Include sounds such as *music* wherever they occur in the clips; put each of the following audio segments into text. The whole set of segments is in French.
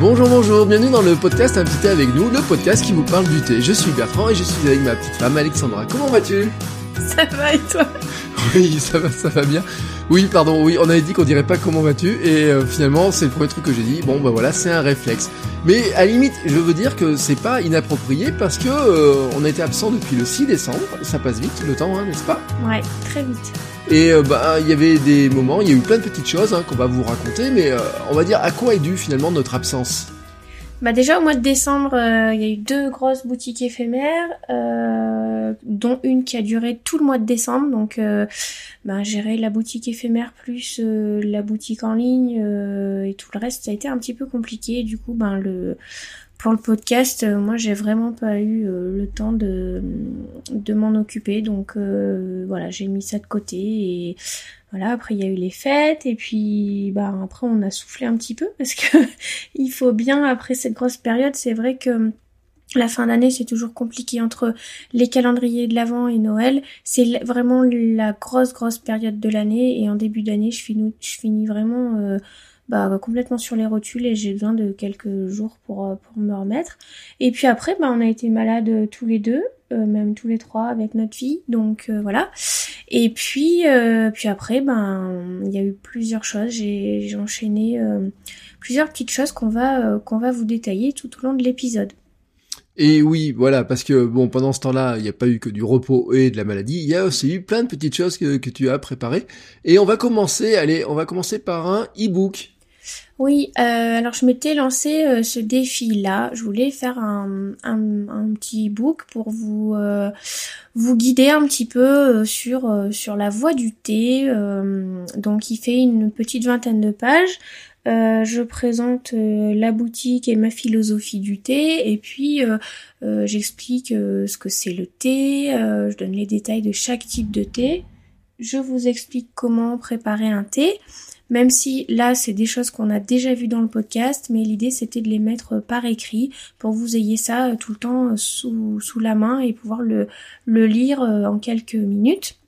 Bonjour, bonjour, bienvenue dans le podcast Invité avec nous, le podcast qui vous parle du thé. Je suis Bertrand et je suis avec ma petite femme Alexandra. Comment vas-tu? *laughs* Ça va et toi Oui, ça va, ça va bien. Oui, pardon, oui, on avait dit qu'on dirait pas comment vas-tu et euh, finalement c'est le premier truc que j'ai dit. Bon, bah voilà, c'est un réflexe. Mais à la limite, je veux dire que c'est pas inapproprié parce que euh, on a été absent depuis le 6 décembre. Ça passe vite le temps, hein, n'est-ce pas? Ouais, très vite. Et euh, bah il y avait des moments, il y a eu plein de petites choses hein, qu'on va vous raconter, mais on va dire à quoi est due finalement notre absence? Bah déjà au mois de décembre, il y a eu deux grosses boutiques éphémères, euh, dont une qui a duré tout le mois de décembre. Donc bah, gérer la boutique éphémère plus euh, la boutique en ligne euh, et tout le reste, ça a été un petit peu compliqué. Du coup, ben le pour le podcast, euh, moi j'ai vraiment pas eu le temps de de m'en occuper. Donc voilà, j'ai mis ça de côté et voilà. Après il y a eu les fêtes et puis bah après on a soufflé un petit peu *laughs* parce que il faut bien après cette grosse période. C'est vrai que la fin d'année, c'est toujours compliqué entre les calendriers de l'Avent et Noël. C'est vraiment la grosse, grosse période de l'année. Et en début d'année, je finis, je finis vraiment euh, bah, complètement sur les rotules et j'ai besoin de quelques jours pour, euh, pour me remettre. Et puis après, bah, on a été malades tous les deux, euh, même tous les trois avec notre fille. Donc voilà. Et puis, puis après, ben, il y a eu plusieurs choses. J'ai enchaîné plusieurs petites choses qu'on va, va vous détailler tout au long de l'épisode. Et oui, voilà, parce que bon, pendant ce temps-là, il n'y a pas eu que du repos et de la maladie, il y a aussi eu plein de petites choses que, que tu as préparées. Et on va commencer, allez, on va commencer par un e-book. Oui, euh, alors je m'étais lancé euh, ce défi-là. Je voulais faire un, un, petit e-book pour vous euh, vous guider un petit peu sur sur la voie du thé. donc il fait une petite vingtaine de pages. Je présente la boutique et ma philosophie du thé et puis j'explique ce que c'est le thé, je donne les détails de chaque type de thé, je vous explique comment préparer un thé, même si là c'est des choses qu'on a déjà vues dans le podcast, mais l'idée c'était de les mettre par écrit pour que vous ayez ça tout le temps sous, sous la main et pouvoir le, le lire en quelques minutes.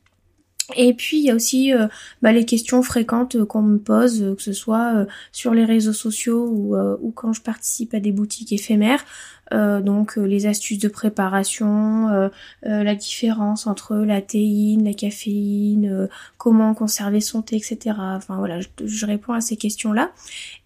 Et puis il y a aussi euh, bah, les questions fréquentes qu'on me pose, euh, que ce soit euh, sur les réseaux sociaux ou, quand je participe à des boutiques éphémères. Donc les astuces de préparation, la différence entre la théine, la caféine, comment conserver son thé, etc. Enfin voilà, je, réponds à ces questions-là.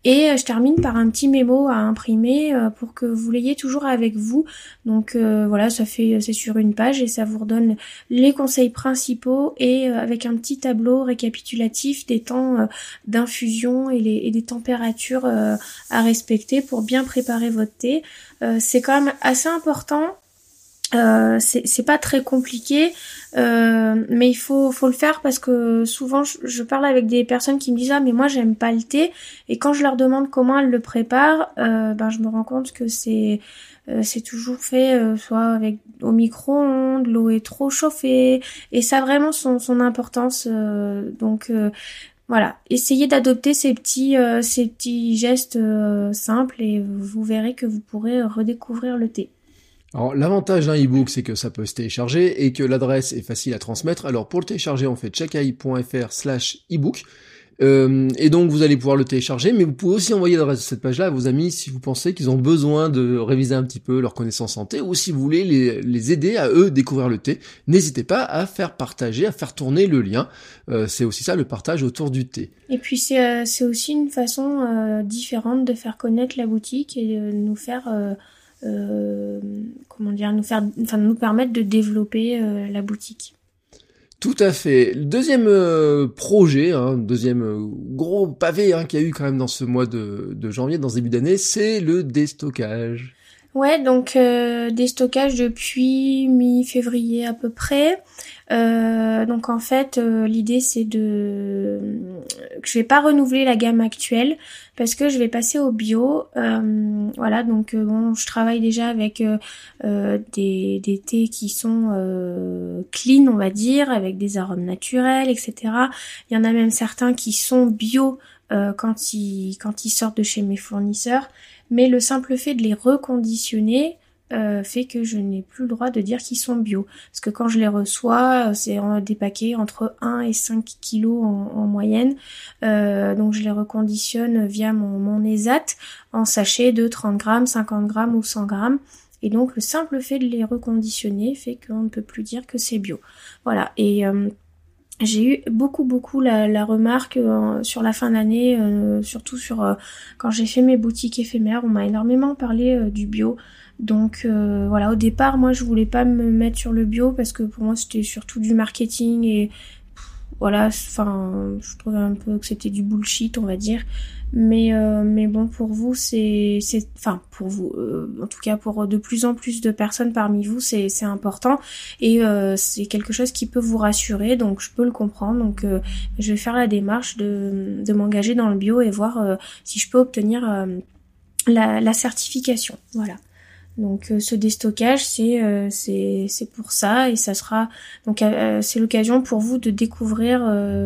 Et je termine par un petit mémo à imprimer pour que vous l'ayez toujours avec vous. Donc voilà, ça fait c'est sur une page et ça vous redonne les conseils principaux et euh, avec un petit tableau récapitulatif des temps euh, d'infusion et, et, des températures euh, à respecter pour bien préparer votre thé. C'est quand même assez important. c'est pas très compliqué, mais il faut, faut le faire parce que souvent je, parle avec des personnes qui me disent ah mais moi j'aime pas le thé et quand je leur demande comment elles le préparent, ben je me rends compte que c'est euh, c'est toujours fait euh, soit avec au micro-ondes, l'eau est trop chauffée et ça a vraiment son, son importance. Euh, donc voilà, essayez d'adopter ces petits petits gestes simples et vous verrez que vous pourrez redécouvrir le thé. Alors l'avantage d'un e-book, c'est que ça peut se télécharger et que l'adresse est facile à transmettre. Alors pour le télécharger, on fait checkai.fr slash ebook. Euh, et donc vous allez pouvoir le télécharger, mais vous pouvez aussi envoyer l'adresse de cette page-là à vos amis si vous pensez qu'ils ont besoin de réviser un petit peu leur connaissance en thé, ou si vous voulez les, aider à eux découvrir le thé. N'hésitez pas à faire partager, à faire tourner le lien. Euh, c'est aussi ça le partage autour du thé. Et puis c'est euh, aussi une façon différente de faire connaître la boutique et de nous faire comment dire nous faire enfin nous permettre de développer la boutique. Tout à fait. Le deuxième euh, projet, hein, deuxième euh, gros pavé hein, qu'il y a eu quand même dans ce mois de, janvier, dans ce début d'année, c'est le déstockage. Ouais, donc euh, déstockage depuis mi-février à peu près. Euh, donc en fait, euh, l'idée c'est de, je vais pas renouveler la gamme actuelle parce que je vais passer au bio. Euh, voilà, donc bon, je travaille déjà avec des, des thés qui sont clean, on va dire, avec des arômes naturels, etc. Il y en a même certains qui sont bio quand ils quand ils sortent de chez mes fournisseurs. Mais le simple fait de les reconditionner euh, fait que je n'ai plus le droit de dire qu'ils sont bio. Parce que quand je les reçois, c'est des paquets entre 1 et 5 kilos en, moyenne. Euh, donc je les reconditionne via mon, mon ESAT en sachets de 30 grammes, 50 grammes ou 100 grammes. Et donc le simple fait de les reconditionner fait qu'on ne peut plus dire que c'est bio. Voilà. Et euh, j'ai eu beaucoup beaucoup la, remarque euh, sur la fin d'année, euh, surtout sur euh, quand j'ai fait mes boutiques éphémères, on m'a énormément parlé du bio. Donc voilà, au départ, moi je voulais pas me mettre sur le bio parce que pour moi c'était surtout du marketing et voilà, enfin je trouvais un peu que c'était du bullshit, on va dire. Mais euh, mais bon pour vous c'est c'est enfin pour vous euh, en tout cas pour de plus en plus de personnes parmi vous c'est c'est important et euh, c'est quelque chose qui peut vous rassurer donc je peux le comprendre donc je vais faire la démarche de de m'engager dans le bio et voir si je peux obtenir la la certification voilà. Donc euh, ce déstockage, c'est euh, c'est c'est pour ça et ça sera donc euh, c'est l'occasion pour vous de découvrir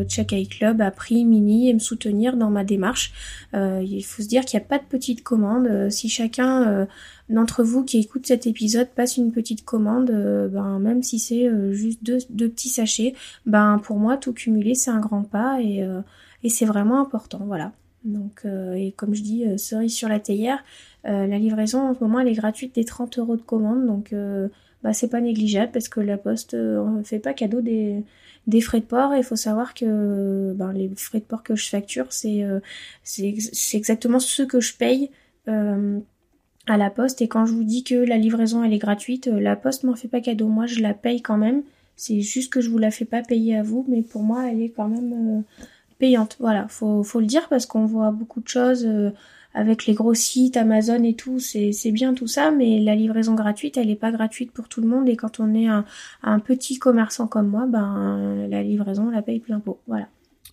Check Club à prix mini et me soutenir dans ma démarche. il faut se dire qu'il n'y a pas de petite commande. si chacun d'entre vous qui écoute cet épisode passe une petite commande, ben même si c'est juste deux, deux petits sachets, ben pour moi tout cumulé c'est un grand pas et et c'est vraiment important. Voilà. Donc et comme je dis cerise sur la théière. Euh, la livraison en ce moment elle est gratuite des 30 euros de commande, donc euh, bah, c'est pas négligeable parce que la poste euh, fait pas cadeau des, des frais de port il faut savoir que ben, les frais de port que je facture c'est c'est exactement ce que je paye à la poste et quand je vous dis que la livraison elle est gratuite, la poste m'en fait pas cadeau, moi je la paye quand même. C'est juste que je vous la fais pas payer à vous, mais pour moi elle est quand même payante. Voilà, faut faut le dire parce qu'on voit beaucoup de choses avec les gros sites Amazon et tout, c'est bien tout ça, mais la livraison gratuite, elle n'est pas gratuite pour tout le monde. Et quand on est un, un petit commerçant comme moi, ben la livraison, on la paye plein pot. Voilà.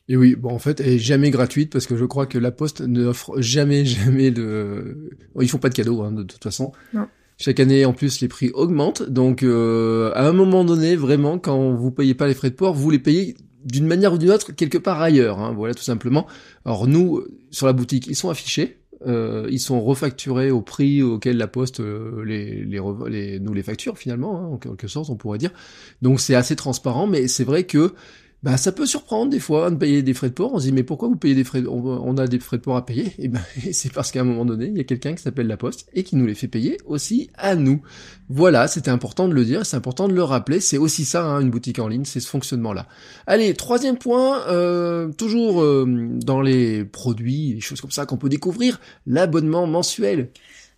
Et oui, bon en fait, elle est jamais gratuite parce que je crois que la Poste n'offre jamais, *laughs* jamais de. Ils font pas de cadeaux hein, de toute façon. Non. Chaque année, en plus, les prix augmentent. Donc, euh, à un moment donné, vraiment, quand vous payez pas les frais de port, vous les payez d'une manière ou d'une autre quelque part ailleurs. Hein, voilà, tout simplement. Alors nous, sur la boutique, ils sont affichés. Euh, ils sont refacturés au prix auquel la Poste euh, les, les, nous les facture finalement, hein, en quelque sorte, on pourrait dire. Donc c'est assez transparent, mais c'est vrai que bah ça peut surprendre des fois de payer des frais de port. On se dit mais pourquoi vous payez des frais on, a des frais de port à payer? Et eh ben *laughs* c'est parce qu'à un moment donné, il y a quelqu'un qui s'appelle la Poste et qui nous les fait payer aussi à nous. Voilà, c'était important de le dire, c'est important de le rappeler. C'est aussi ça hein, une boutique en ligne, c'est ce fonctionnement-là. Allez, troisième point, euh, toujours euh, dans les produits, les choses comme ça qu'on peut découvrir, l'abonnement mensuel.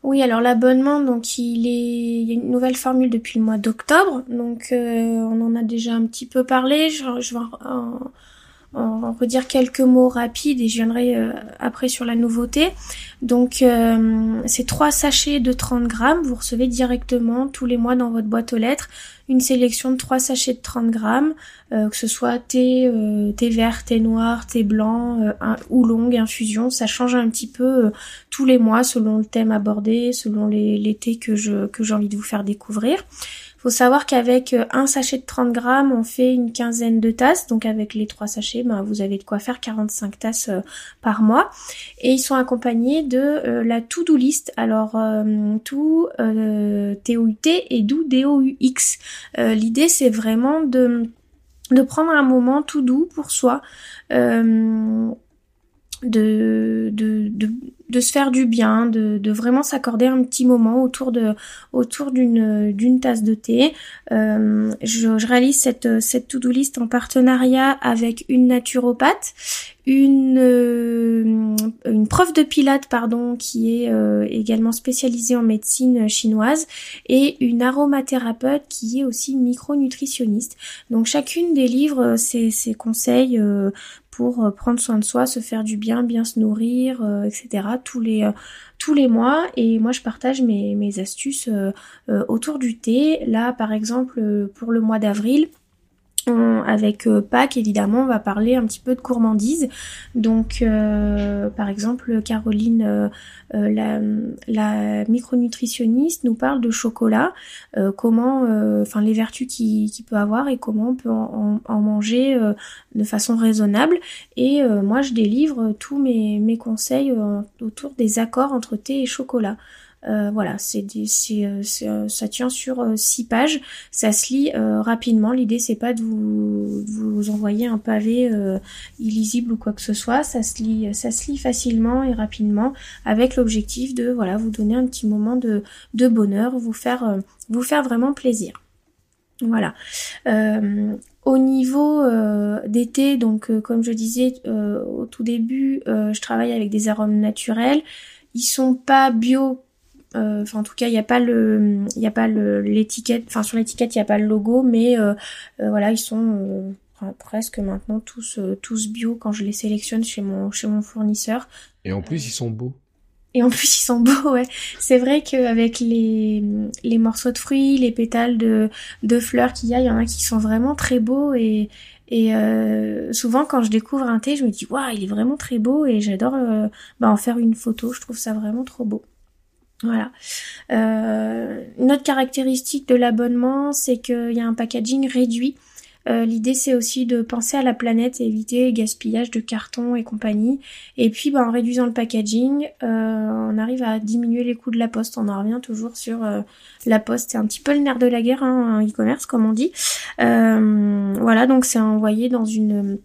Oui, alors l'abonnement, donc il est, il y a une nouvelle formule depuis le mois d'octobre, donc euh, on en a déjà un petit peu parlé. Je, je en, redire quelques mots rapides et je viendrai euh, après sur la nouveauté. Donc euh, c'est trois sachets de 30 grammes, vous recevez directement tous les mois dans votre boîte aux lettres une sélection de trois sachets de 30 grammes, euh, que ce soit thé, euh, thé vert, thé noir, thé blanc ou longue infusion. Ça change un petit peu tous les mois selon le thème abordé, selon les, les thés que que j'ai envie de vous faire découvrir faut savoir qu'avec euh, un sachet de 30 grammes, on fait une quinzaine de tasses. Donc avec les trois sachets, ben, vous avez de quoi faire 45 tasses euh, par mois. Et ils sont accompagnés de euh, la to-do list. Alors tout T-O-U-T et do D-O-U-X. L'idée c'est vraiment de de prendre un moment tout doux pour soi, de, de, de, de se faire du bien, de, de vraiment s'accorder un petit moment autour de autour d'une d'une tasse de thé. Euh, je, je, réalise cette cette to-do list en partenariat avec une naturopathe, une euh, une prof de pilates pardon qui est euh, également spécialisée en médecine chinoise et une aromathérapeute qui est aussi micronutritionniste. Donc chacune des livres ses, ses conseils pour prendre soin de soi, se faire du bien, bien se nourrir, etc tous les euh, tous les mois et moi je partage mes, mes astuces euh, euh, autour du thé. Là par exemple pour le mois d'avril, avec euh, Pâques, évidemment, on va parler un petit peu de gourmandise. Donc, euh, par exemple, Caroline, euh, la, la, micronutritionniste, nous parle de chocolat, comment, enfin, les vertus qu'il peut avoir et comment on peut en, manger de façon raisonnable. Et moi, je délivre tous mes conseils autour des accords entre thé et chocolat. Euh, voilà, c'est ça tient sur six pages. Ça se lit rapidement. L'idée c'est pas de vous, vous envoyer un pavé illisible ou quoi que ce soit. Ça se lit, ça se lit facilement et rapidement avec l'objectif de voilà vous donner un petit moment de, de bonheur, vous faire vous faire vraiment plaisir. Voilà. Euh, au niveau euh, d'été, donc euh, comme je disais au tout début, je travaille avec des arômes naturels. Ils sont pas bio. Enfin, en tout cas, il n'y a pas le, il a pas l'étiquette. Enfin, sur l'étiquette, il n'y a pas le logo, mais voilà, ils sont presque maintenant tous tous bio quand je les sélectionne chez mon chez mon fournisseur. Et en plus, ils sont beaux. Et en plus, ils sont beaux, ouais. C'est vrai qu'avec les, les morceaux de fruits, les pétales de, de fleurs qu'il y a, il y en a qui sont vraiment très beaux et, et euh, souvent quand je découvre un thé, je me dis waouh, il est vraiment très beau et j'adore euh, bah, en faire une photo. Je trouve ça vraiment trop beau. Voilà. Euh, une autre caractéristique de l'abonnement, c'est qu'il y a un packaging réduit. Euh, l'idée c'est aussi de penser à la planète et éviter le gaspillage de carton et compagnie. Et puis bah, en réduisant le packaging, euh, on arrive à diminuer les coûts de la poste. On en revient toujours sur la poste. C'est un petit peu le nerf de la guerre hein, e-commerce comme on dit. voilà donc c'est envoyé dans une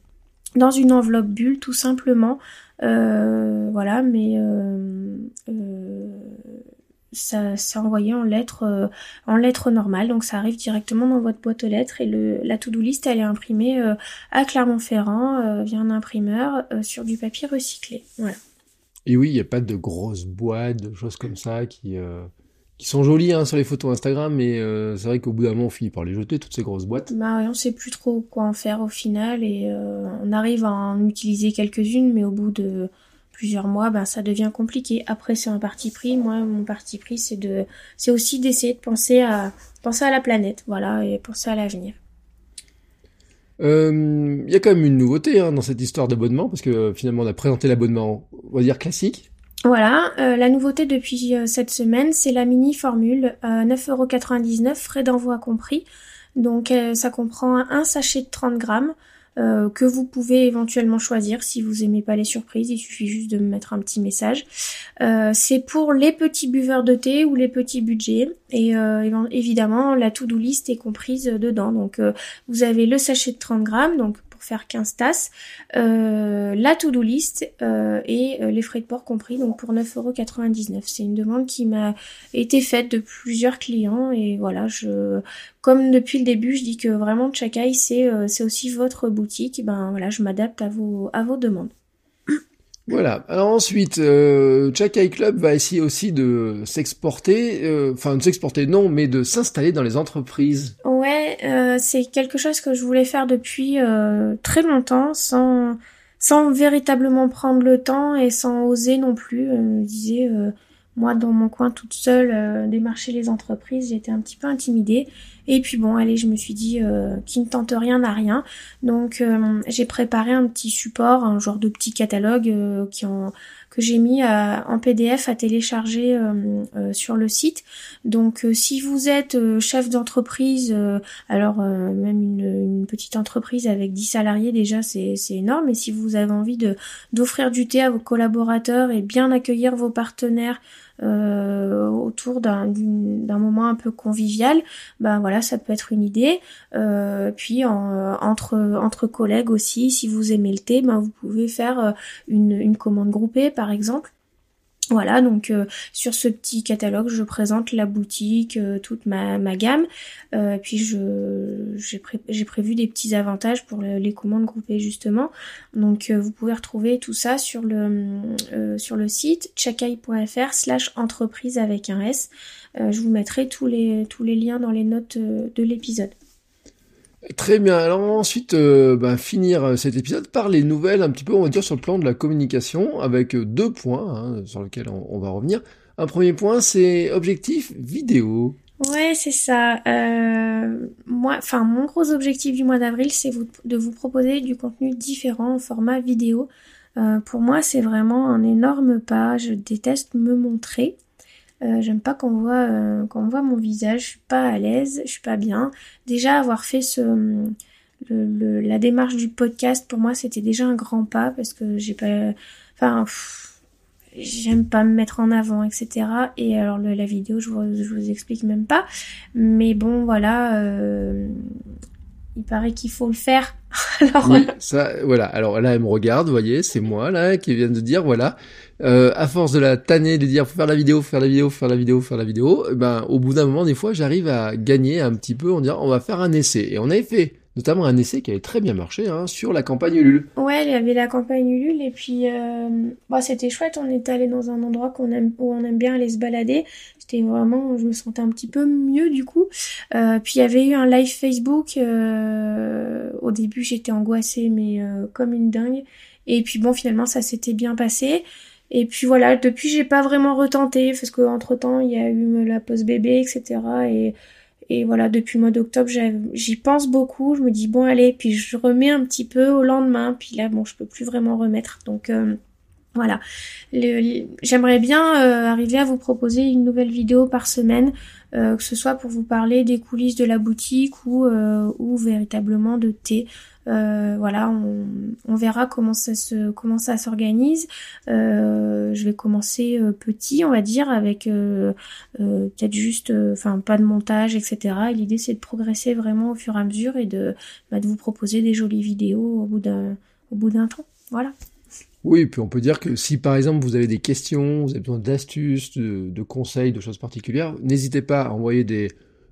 dans une enveloppe bulle tout simplement. voilà mais ça c'est envoyé en lettres euh, en lettres normales. Donc ça arrive directement dans votre boîte aux lettres. Et le la to-do list elle est imprimée euh, à Clermont-Ferrand euh, via un imprimeur sur du papier recyclé. Voilà. Et oui il n'y a pas de grosses boîtes de choses comme ça qui qui sont jolies hein, sur les photos Instagram mais c'est vrai qu'au bout d'un moment on finit par les jeter toutes ces grosses boîtes. Bah on sait plus trop quoi en faire au final et on arrive à en utiliser quelques-unes mais au bout de plusieurs mois, ben ça devient compliqué. Après c'est un parti pris. Moi mon parti pris c'est de c'est aussi d'essayer de penser à penser à la planète, voilà, et penser à l'avenir. Il euh, y a quand même une nouveauté hein, dans cette histoire d'abonnement parce que euh, finalement on a présenté l'abonnement, on va dire classique. Voilà, euh, la nouveauté depuis cette semaine, c'est la mini formule à 9,99€, frais d'envoi compris. Donc ça comprend un sachet de 30 grammes, euh, que vous pouvez éventuellement choisir si vous aimez pas les surprises. Il suffit juste de me mettre un petit message. Euh, c'est pour les petits buveurs de thé ou les petits budgets. Et euh, évidemment, la to-do list est comprise dedans. Donc vous avez le sachet de 30 grammes, donc faire 15 tasses, euh, la to-do list euh, et euh, les frais de port compris, donc pour 9,99€. C'est une demande qui m'a été faite de plusieurs clients et voilà, je comme depuis le début, je dis que vraiment Chakai c'est c'est aussi votre boutique, ben voilà, je m'adapte à vos à vos demandes. Voilà. Alors ensuite, euh, Chakai Club va essayer aussi de s'exporter, euh, enfin de s'exporter non, mais de s'installer dans les entreprises. Ouais, euh, c'est quelque chose que je voulais faire depuis euh, très longtemps, sans sans véritablement prendre le temps et sans oser non plus. Je me disais, moi dans mon coin toute seule, démarcher les entreprises, j'étais un petit peu intimidée. Et puis bon, allez, je me suis dit euh, qui ne tente rien n'a rien. Donc euh, j'ai préparé un petit support, un genre de petit catalogue euh, que j'ai mis en PDF à télécharger sur le site. Donc si vous êtes chef d'entreprise, alors même une, une, petite entreprise avec 10 salariés déjà c'est énorme. Et si vous avez envie d'offrir du thé à vos collaborateurs et bien accueillir vos partenaires euh, autour d'un moment un peu convivial, ben voilà, ça peut être une idée. Euh, puis entre collègues aussi, si vous aimez le thé, ben vous pouvez faire euh, une commande groupée par exemple. Voilà, donc euh, sur ce petit catalogue, je présente la boutique, euh, toute ma, gamme. Euh, puis j'ai prévu des petits avantages pour les commandes groupées justement. Donc vous pouvez retrouver tout ça sur le sur le site chakai.fr slash entreprise avec un S. je vous mettrai tous les tous les liens dans les notes de l'épisode. Très bien. Alors ensuite, euh, bah, finir euh, cet épisode par les nouvelles, un petit peu, on va dire, sur le plan de la communication, avec euh, deux points hein, sur lesquels on, va revenir. Un premier point, c'est objectif vidéo. Ouais, c'est ça. moi, enfin, mon gros objectif du mois d'avril, c'est de vous proposer du contenu différent en format vidéo. pour moi, c'est vraiment un énorme pas. Je déteste me montrer. Euh, j'aime pas qu'on voit euh, qu'on voit mon visage, je suis pas à l'aise, je suis pas bien. Déjà avoir fait ce le, la démarche du podcast pour moi c'était déjà un grand pas parce que j'ai pas enfin j'aime pas me mettre en avant, etc. Et alors la vidéo, je vous, je vous explique même pas. Mais bon, voilà, euh, il paraît qu'il faut le faire. *laughs* alors, oui, ça, voilà. Alors là, elle me regarde, vous voyez, c'est moi là qui vient de dire, voilà. Euh, à force de la tanner, de dire faut faire la vidéo, faut faire la vidéo, faut faire la vidéo, faut faire la vidéo, eh ben au bout d'un moment, des fois, j'arrive à gagner un petit peu en disant on va faire un essai. Et on avait fait notamment un essai qui avait très bien marché hein, sur la campagne Ulule. Ouais, il y avait la campagne Ulule et puis euh, bah, c'était chouette. On est allé dans un endroit qu'on aime, où on aime bien aller se balader. C'était vraiment, je me sentais un petit peu mieux du coup. Euh, puis il y avait eu un live Facebook. Euh, au début, j'étais angoissée, mais comme une dingue. Et puis bon, finalement, ça s'était bien passé. Et puis voilà, depuis j'ai pas vraiment retenté parce que entre temps il y a eu la pause bébé, etc. Et et voilà, depuis le mois d'octobre, j'y pense beaucoup. Je me dis bon allez, puis je remets un petit peu au lendemain. Puis là, bon, je peux plus vraiment remettre. Donc euh, voilà. J'aimerais bien euh, arriver à vous proposer une nouvelle vidéo par semaine, euh, que ce soit pour vous parler des coulisses de la boutique ou, ou véritablement de thé. Euh, voilà, on, verra comment ça se comment ça s'organise. Euh, je vais commencer euh, petit, on va dire, avec peut-être juste, enfin pas de montage, etc. Et l'idée c'est de progresser vraiment au fur et à mesure et de, bah, de vous proposer des jolies vidéos au bout d'un au bout d'un temps. Voilà. Oui, puis on peut dire que si par exemple vous avez des questions, vous avez besoin d'astuces, de, de conseils, de choses particulières, n'hésitez pas à envoyer des,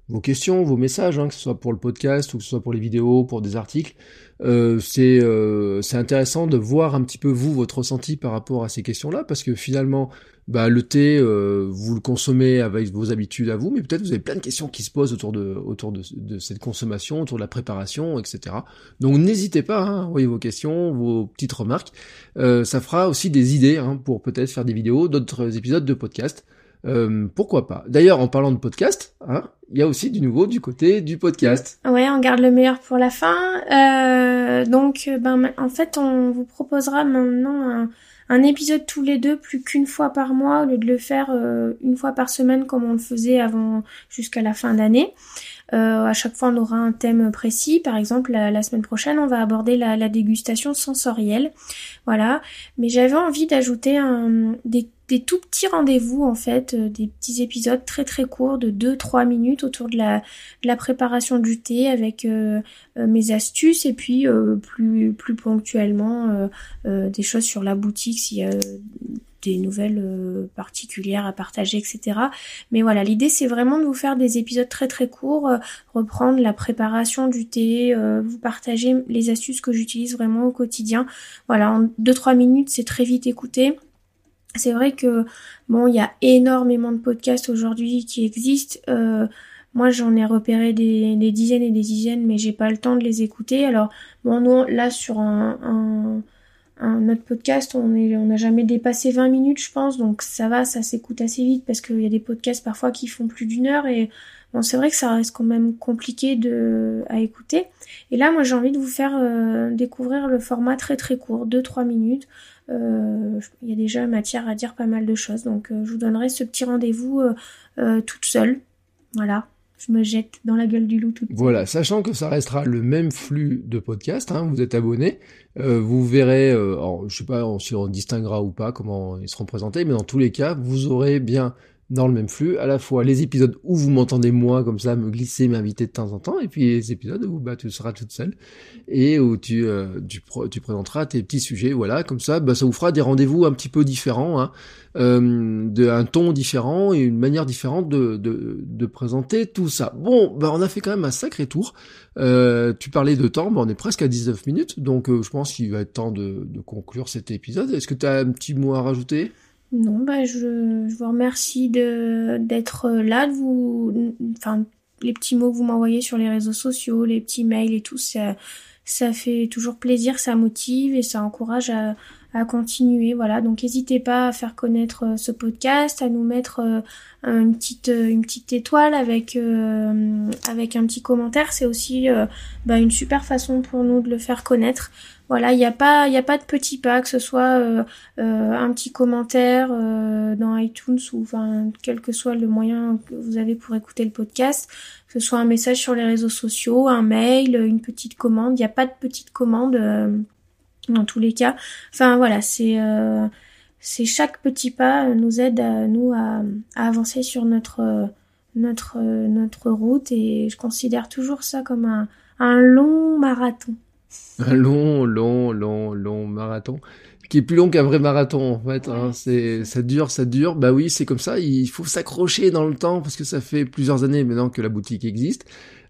vos questions, vos messages, hein, que ce soit pour le podcast ou que ce soit pour les vidéos, pour des articles. Euh, c'est euh, intéressant de voir un petit peu vous votre ressenti par rapport à ces questions-là, parce que finalement, bah, le thé, euh, vous le consommez avec vos habitudes à vous, mais peut-être vous avez plein de questions qui se posent autour de autour de, de cette consommation, autour de la préparation, etc. Donc n'hésitez pas, hein, envoyez vos questions, vos petites remarques. Euh, ça fera aussi des idées hein, pour peut-être faire des vidéos, d'autres épisodes de podcast. Euh, pourquoi pas D'ailleurs, en parlant de podcast, hein, il y a aussi du nouveau du côté du podcast. Ouais, on garde le meilleur pour la fin. Euh, donc, ben, en fait, on vous proposera maintenant un, épisode tous les deux, plus qu'une fois par mois, au lieu de le faire euh, une fois par semaine comme on le faisait avant jusqu'à la fin d'année. Euh, à chaque fois, on aura un thème précis. Par exemple, la, semaine prochaine, on va aborder la, la dégustation sensorielle. Voilà. Mais j'avais envie d'ajouter des des tout petits rendez-vous en fait, euh, des petits épisodes très très courts de 2-3 minutes autour de la, préparation du thé avec euh, euh, mes astuces et puis plus, plus ponctuellement des choses sur la boutique s'il y a des nouvelles particulières à partager, etc. Mais voilà, l'idée c'est vraiment de vous faire des épisodes très très courts, reprendre la préparation du thé, vous partager les astuces que j'utilise vraiment au quotidien. Voilà, en 2-3 minutes c'est très vite écouté c'est vrai que bon, il y a énormément de podcasts aujourd'hui qui existent. Euh, moi, j'en ai repéré des, dizaines et des dizaines, mais j'ai pas le temps de les écouter. Alors, bon, nous, là, sur un, un, autre podcast, on est, on n'a jamais dépassé 20 minutes, je pense, donc ça va, ça s'écoute assez vite parce qu'il y a des podcasts parfois qui font plus d'une heure et bon, c'est vrai que ça reste quand même compliqué de, à écouter. Et là, moi, j'ai envie de vous faire euh, découvrir le format très très court, 2-3 minutes. Euh, il y a déjà matière à dire pas mal de choses. Donc euh, je vous donnerai ce petit rendez-vous euh, toute seule. Voilà. Je me jette dans la gueule du loup toute Voilà, sachant que ça restera le même flux de podcast, hein, vous êtes abonné, vous verrez, alors, je sais pas si on distinguera ou pas comment ils seront présentés, mais dans tous les cas, vous aurez bien dans le même flux, à la fois les épisodes où vous m'entendez moi comme ça me glisser, m'inviter de temps en temps, et puis les épisodes où bah tu seras toute seule et où tu euh, tu, tu, présenteras tes petits sujets, voilà, comme ça, bah ça vous fera des rendez-vous un petit peu différents, hein, euh, un ton différent et une manière différente de, de, de présenter tout ça. Bon, bah on a fait quand même un sacré tour. Euh, tu parlais de temps, bah on est presque à 19 minutes, donc euh, je pense qu'il va être temps de, de conclure cet épisode. Est-ce que tu as un petit mot à rajouter? Non, bah je, je vous remercie d'être là, de vous, enfin les petits mots que vous m'envoyez sur les réseaux sociaux, les petits mails et tout, ça, ça fait toujours plaisir, ça motive et ça encourage à, à continuer. Voilà, donc n'hésitez pas à faire connaître euh, ce podcast, à nous mettre euh, une petite une petite étoile avec euh, avec un petit commentaire. C'est aussi bah, une super façon pour nous de le faire connaître. Voilà, il n'y a pas, il a pas de petit pas, que ce soit euh, euh, un petit commentaire euh, dans iTunes ou enfin quel que soit le moyen que vous avez pour écouter le podcast, que ce soit un message sur les réseaux sociaux, un mail, une petite commande. Il n'y a pas de petite commande dans tous les cas. Enfin voilà, c'est c'est chaque petit pas nous aide à nous à, avancer sur notre notre notre route et je considère toujours ça comme un, un long marathon. Un long, long, long, long marathon qui est plus long qu'un vrai marathon en fait. Hein. C'est ça dure, ça dure. Bah oui, c'est comme ça. Il faut s'accrocher dans le temps parce que ça fait plusieurs années maintenant que la boutique existe,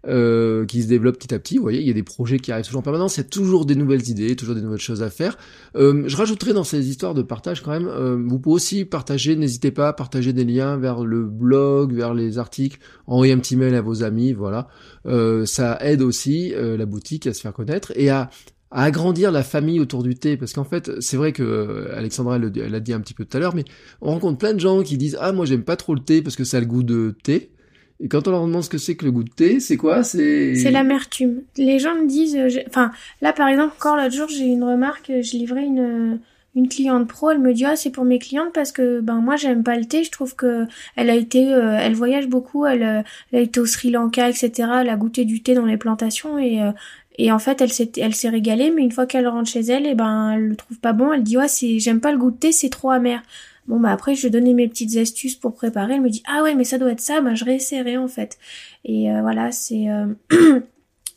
euh, qui se développe petit à petit. Vous voyez, il y a des projets qui arrivent toujours en permanence. Il y a toujours des nouvelles idées, toujours des nouvelles choses à faire. Euh, je rajouterai dans ces histoires de partage quand même. Euh, vous pouvez aussi partager. N'hésitez pas à partager des liens vers le blog, vers les articles. Envoyer un petit mail à vos amis. Voilà. Euh, ça aide aussi euh, la boutique à se faire connaître et à à agrandir la famille autour du thé parce qu'en fait c'est vrai que euh, Alexandra l'a dit un petit peu tout à l'heure mais on rencontre plein de gens qui disent ah moi j'aime pas trop le thé parce que ça a le goût de thé et quand on leur demande ce que c'est que le goût de thé c'est quoi? C'est c'est l'amertume. Les gens me disent euh, enfin là par exemple encore l'autre jour j'ai eu une remarque je livrais une une cliente pro, elle me dit ah c'est pour mes clientes parce que ben moi j'aime pas le thé, je trouve que elle a été, euh, elle voyage beaucoup, elle, elle, a été au Sri Lanka etc, elle a goûté du thé dans les plantations et et en fait, elle s'est, elle s'est régalée, mais une fois qu'elle rentre chez elle, et eh ben, elle le trouve pas bon. Elle dit, ouais, c'est, j'aime pas le goût de thé, c'est trop amer. Bon, bah, après, je lui ai mes petites astuces pour préparer. Elle me dit, ah ouais, mais ça doit être ça. Bah, je réessayerai, en fait. Et euh, voilà, c'est, euh, *clears throat*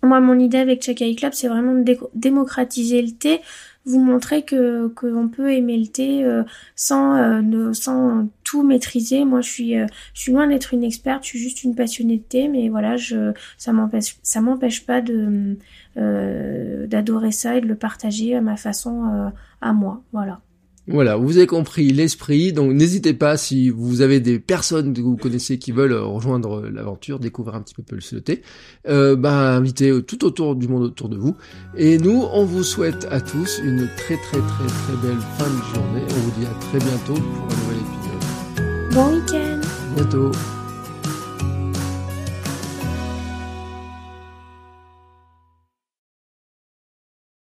moi, mon idée avec Chakai Club, c'est vraiment de démocratiser le thé vous montrer que qu'on peut aimer le thé euh, sans sans tout maîtriser. Moi, je suis euh, je suis loin d'être une experte, je suis juste une passionnée de thé, mais voilà, je ça m'empêche ça m'empêche pas de d'adorer ça et de le partager à ma façon à moi. Voilà. Voilà, vous avez compris l'esprit, donc n'hésitez pas si vous avez des personnes que vous connaissez qui veulent rejoindre l'aventure, découvrir un petit peu plus le thé, euh, bah invitez tout autour du monde autour de vous. Et nous, on vous souhaite à tous une très très très très belle fin de journée. On vous dit à très bientôt pour un nouvel épisode. Bon week-end. Bientôt.